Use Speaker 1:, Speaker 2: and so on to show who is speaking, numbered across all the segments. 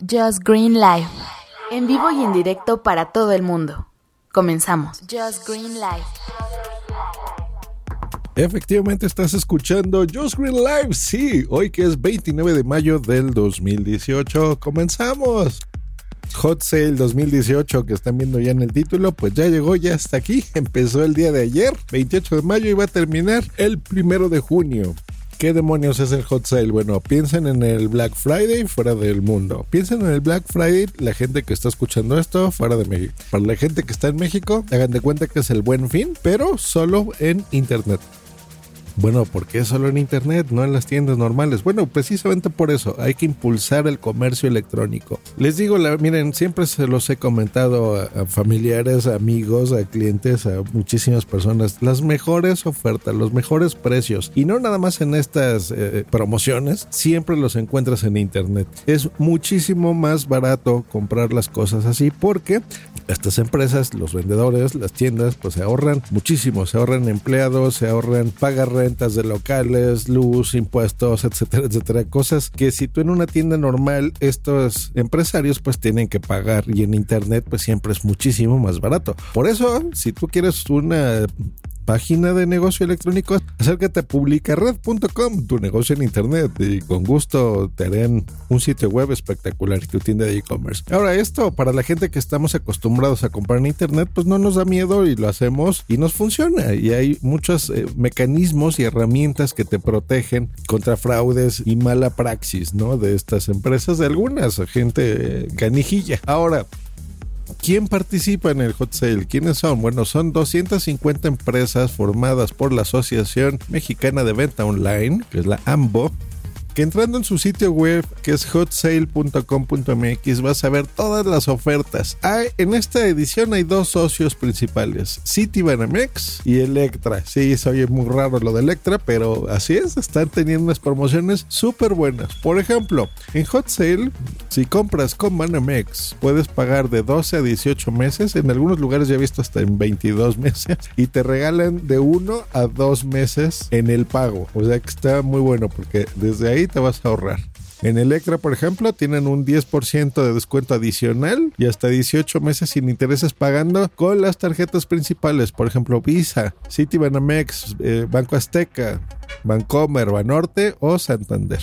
Speaker 1: Just Green Live. En vivo y en directo para todo el mundo. Comenzamos. Just Green Live.
Speaker 2: Efectivamente estás escuchando Just Green Live, sí, hoy que es 29 de mayo del 2018, comenzamos. Hot Sale 2018 que están viendo ya en el título, pues ya llegó, ya hasta aquí, empezó el día de ayer, 28 de mayo y va a terminar el primero de junio. ¿Qué demonios es el hot sale? Bueno, piensen en el Black Friday fuera del mundo. Piensen en el Black Friday, la gente que está escuchando esto fuera de México. Para la gente que está en México, hagan de cuenta que es el buen fin, pero solo en Internet. Bueno, ¿por qué solo en Internet, no en las tiendas normales? Bueno, precisamente por eso hay que impulsar el comercio electrónico. Les digo, miren, siempre se los he comentado a, familiares, amigos, a clientes, a muchísimas personas, las mejores ofertas, los mejores precios, y no nada más en estas eh, promociones, siempre los encuentras en Internet. Es muchísimo más barato comprar las cosas así porque estas empresas, los vendedores, las tiendas, pues se ahorran muchísimo, se ahorran empleados, se ahorran pagar rentas de locales, luz, impuestos, etcétera, etcétera. Cosas que si tú en una tienda normal, estos empresarios pues tienen que pagar y en internet pues siempre es muchísimo más barato. Por eso, si tú quieres una página de negocio electrónico, acércate a publicared.com, tu negocio en internet, y con gusto te harán un sitio web espectacular y tu tienda de e-commerce. Ahora, esto para la gente que estamos acostumbrados a comprar en internet, pues no nos da miedo y lo hacemos y nos funciona. Y hay muchos eh, mecanismos y herramientas que te protegen contra fraudes y mala praxis, ¿no? De estas empresas, de algunas, gente canijilla. Ahora, ¿Quién participa en el hot sale? ¿Quiénes son? Bueno, son 250 empresas formadas por la Asociación Mexicana de Venta Online, que es la AMBO, que entrando en su sitio web que es hotsale.com.mx vas a ver todas las ofertas. Hay, en esta edición hay dos socios principales, Citibanamex y Electra. Sí, se oye muy raro lo de Electra, pero así es, están teniendo unas promociones súper buenas. Por ejemplo, en Hot Sale, si compras con Banamex, puedes pagar de 12 a 18 meses. En algunos lugares ya he visto hasta en 22 meses y te regalan de 1 a 2 meses en el pago. O sea que está muy bueno porque desde ahí te vas a ahorrar. En Electra, por ejemplo, tienen un 10% de descuento adicional y hasta 18 meses sin intereses pagando con las tarjetas principales, por ejemplo, Visa, Citibanamex, eh, Banco Azteca, Bancomer, Banorte o Santander.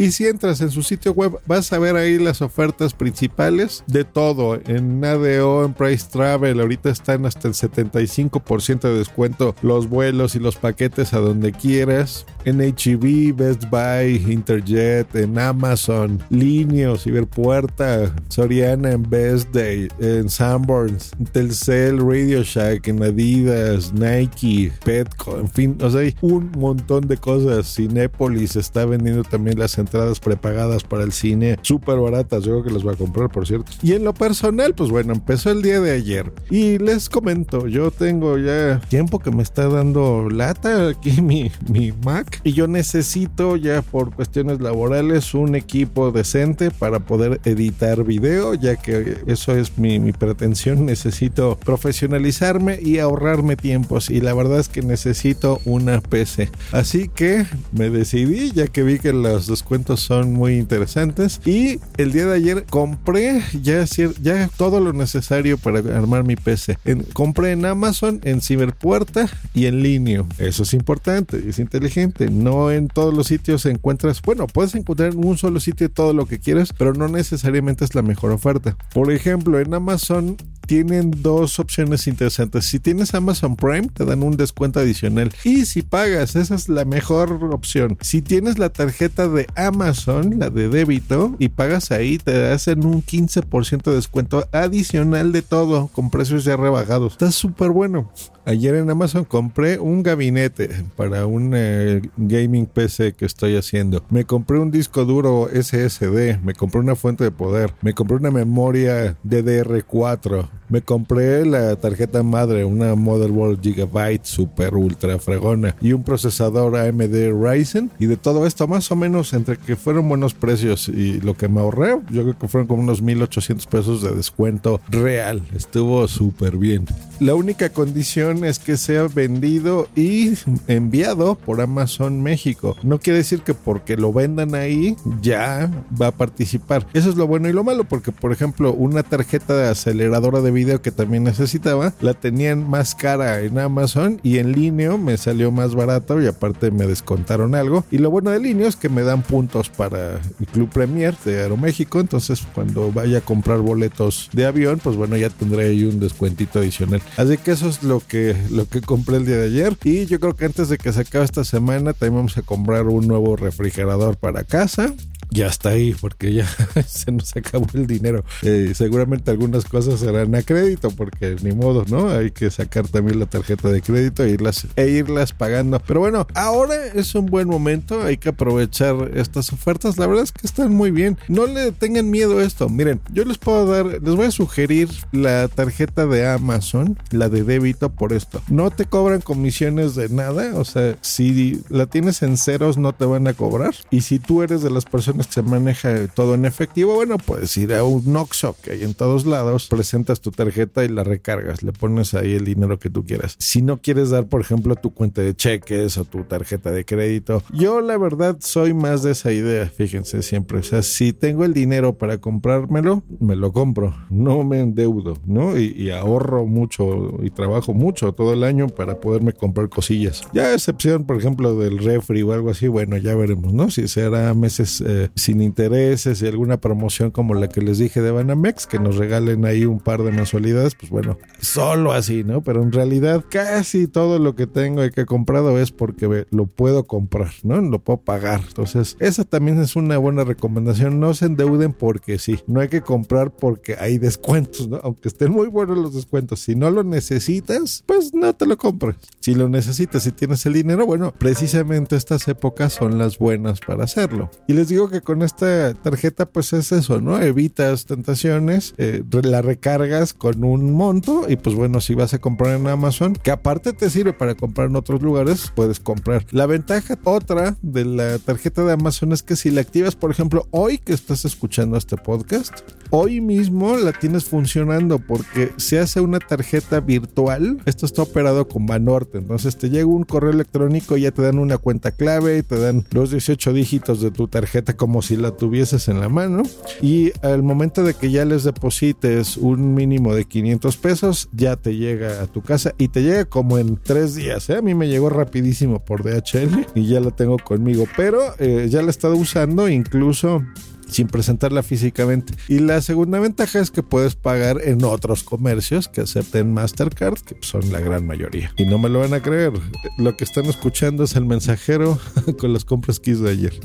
Speaker 2: Y si entras en su sitio web, vas a ver ahí las ofertas principales de todo. En ADO, en Price Travel, ahorita están hasta el 75% de descuento los vuelos y los paquetes a donde quieras. En HEB, Best Buy, Interjet, en Amazon, Linio, Ciberpuerta, Soriana, en Best Day, en Sanborns, Telcel, Radio Shack, en Adidas, Nike, Petco, en fin, o sea, hay un montón de cosas. Cinépolis está vendiendo también las entradas prepagadas para el cine, súper baratas. Yo creo que las voy a comprar, por cierto. Y en lo personal, pues bueno, empezó el día de ayer. Y les comento, yo tengo ya tiempo que me está dando lata aquí mi, mi Mac. Y yo necesito ya por cuestiones laborales un equipo decente para poder editar video, ya que eso es mi, mi pretensión. Necesito profesionalizarme y ahorrarme tiempos. Y la verdad es que necesito una PC. Así que me decidí, ya que vi que los descuentos son muy interesantes. Y el día de ayer compré ya, todo lo necesario para armar mi PC. Compré en Amazon, en Ciberpuerta y en línea. Eso es importante, es inteligente. No en todos los sitios encuentras, bueno, puedes encontrar en un solo sitio todo lo que quieras, pero no necesariamente es la mejor oferta. Por ejemplo, en Amazon tienen dos opciones interesantes. Si tienes Amazon Prime, te dan un descuento adicional. Y si pagas, esa es la mejor opción. Si tienes la tarjeta de Amazon, la de débito, y pagas ahí, te hacen un 15% de descuento adicional de todo, con precios ya rebajados. Está súper bueno. Ayer en Amazon compré un gabinete para un eh, gaming PC que estoy haciendo. Me compré un disco duro SSD, me compré una fuente de poder, me compré una memoria DDR4, me compré la tarjeta madre, una motherboard Gigabyte super ultra fregona y un procesador AMD Ryzen. Y de todo esto, más o menos, entre que fueron buenos precios y lo que me ahorré, yo creo que fueron como unos 1800 pesos de descuento real. Estuvo súper bien. La única condición es que sea vendido y enviado por Amazon México. No quiere decir que porque lo vendan ahí ya va a participar. Eso es lo bueno y lo malo, porque por ejemplo, una tarjeta de aceleradora de video que también necesitaba, la tenían más cara en Amazon y en línea me salió más barato y aparte me descontaron algo. Y lo bueno de línea es que me dan puntos para el Club Premier de Aeroméxico. Entonces, cuando vaya a comprar boletos de avión, pues bueno, ya tendré ahí un descuentito adicional. Así que eso es lo que, lo que compré el día de ayer. Y yo creo que antes de que se acabe esta semana, también vamos a comprar un nuevo refrigerador para casa ya está ahí porque ya se nos acabó el dinero. Eh, seguramente algunas cosas serán a crédito porque ni modo, ¿no? Hay que sacar también la tarjeta de crédito e irlas, e irlas pagando. Pero bueno, ahora es un buen momento, hay que aprovechar estas ofertas. La verdad es que están muy bien. No le tengan miedo a esto. Miren, yo les puedo dar, les voy a sugerir la tarjeta de Amazon, la de débito por esto. No te cobran comisiones de nada, o sea, si la tienes en ceros no te van a cobrar. Y si tú eres de las personas se maneja todo en efectivo, bueno, puedes ir a un Noxo que hay en todos lados, presentas tu tarjeta y la recargas, le pones ahí el dinero que tú quieras. Si no quieres dar, por ejemplo, tu cuenta de cheques o tu tarjeta de crédito, yo la verdad soy más de esa idea, fíjense siempre, o sea, si tengo el dinero para comprármelo, me lo compro, no me endeudo, ¿no? Y, y ahorro mucho y trabajo mucho todo el año para poderme comprar cosillas. Ya a excepción, por ejemplo, del refri o algo así, bueno, ya veremos, ¿no? Si será meses eh, sin intereses y alguna promoción como la que les dije de Banamex, que nos regalen ahí un par de mensualidades, pues bueno, solo así, ¿no? Pero en realidad casi todo lo que tengo y que he comprado es porque lo puedo comprar, ¿no? Lo puedo pagar. Entonces, esa también es una buena recomendación. No se endeuden porque sí, no hay que comprar porque hay descuentos, ¿no? Aunque estén muy buenos los descuentos. Si no lo necesitas, pues no te lo compres. Si lo necesitas y tienes el dinero, bueno, precisamente estas épocas son las buenas para hacerlo. Y les digo que con esta tarjeta pues es eso, ¿no? Evitas tentaciones, eh, la recargas con un monto y pues bueno, si vas a comprar en Amazon, que aparte te sirve para comprar en otros lugares, puedes comprar. La ventaja otra de la tarjeta de Amazon es que si la activas, por ejemplo, hoy que estás escuchando este podcast, hoy mismo la tienes funcionando porque se hace una tarjeta virtual. Esto está operado con Banorte. Entonces te llega un correo electrónico, ya te dan una cuenta clave y te dan los 18 dígitos de tu tarjeta como si la tuvieses en la mano. Y al momento de que ya les deposites un mínimo de 500 pesos, ya te llega a tu casa y te llega como en tres días. ¿eh? A mí me llegó rapidísimo por DHL y ya la tengo conmigo, pero eh, ya la he estado usando incluso sin presentarla físicamente. Y la segunda ventaja es que puedes pagar en otros comercios que acepten Mastercard, que son la gran mayoría. Y no me lo van a creer, lo que están escuchando es el mensajero con las compras que hice ayer.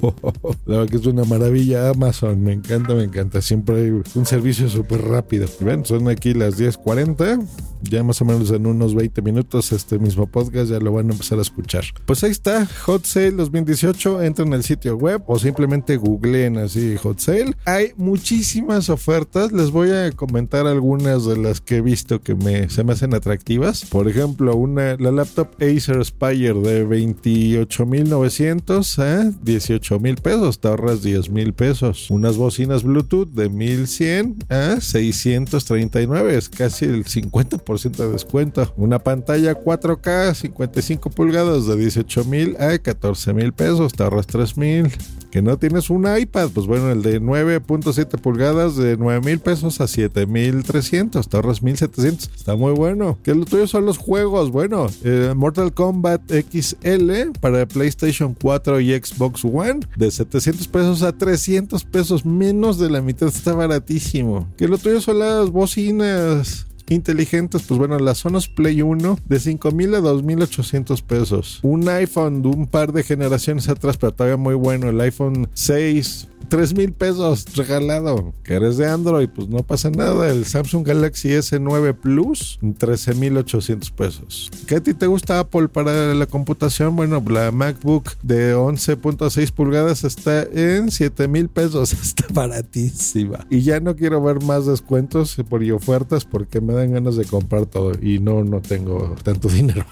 Speaker 2: La verdad que es una maravilla Amazon, me encanta, me encanta. Siempre hay un servicio súper rápido. Ven, son aquí las 10:40 ya más o menos en unos 20 minutos este mismo podcast ya lo van a empezar a escuchar. Pues ahí está, Hot Sale 2018, entren al sitio web o simplemente googleen así Hot Sale. Hay muchísimas ofertas, les voy a comentar algunas de las que he visto que me, se me hacen atractivas. Por ejemplo, una, la laptop Acer Aspire de 28.900 a 18.000 pesos, te ahorras 10.000 pesos. Unas bocinas Bluetooth de 1.100 a 639, es casi el 50% de descuento. Una pantalla 4K 55 pulgadas de 18 mil a 14 mil pesos, te ahorras 3 mil. Que no tienes un iPad, pues bueno, el de 9.7 pulgadas de 9 mil pesos a 7 mil 300, te ahorras 1700. Está muy bueno. Que lo tuyo son los juegos. Bueno, eh, Mortal Kombat XL para PlayStation 4 y Xbox One de 700 pesos a 300 pesos, menos de la mitad. Está baratísimo. Que lo tuyo son las bocinas inteligentes, pues bueno, las Sonos Play 1 de 5000 a 2800 pesos. Un iPhone de un par de generaciones atrás, pero todavía muy bueno, el iPhone 6 3 mil pesos regalado. Que eres de Android, pues no pasa nada. El Samsung Galaxy S9 Plus, 13 mil 800 pesos. ¿Qué a ti te gusta Apple para la computación? Bueno, la MacBook de 11.6 pulgadas está en 7 mil pesos. Está baratísima. Y ya no quiero ver más descuentos y ofertas porque me dan ganas de comprar todo. Y no, no tengo tanto dinero.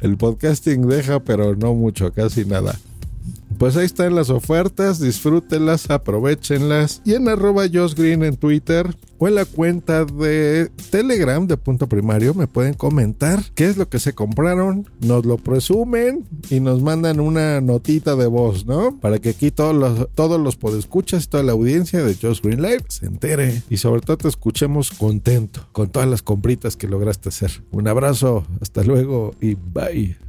Speaker 2: El podcasting deja, pero no mucho, casi nada. Pues ahí están las ofertas, disfrútenlas, aprovechenlas. Y en arroba Green en Twitter o en la cuenta de Telegram de Punto Primario me pueden comentar qué es lo que se compraron, nos lo presumen y nos mandan una notita de voz, ¿no? Para que aquí todos los, todos los podescuchas, toda la audiencia de Just Green Live se entere y sobre todo te escuchemos contento con todas las compritas que lograste hacer. Un abrazo, hasta luego y bye.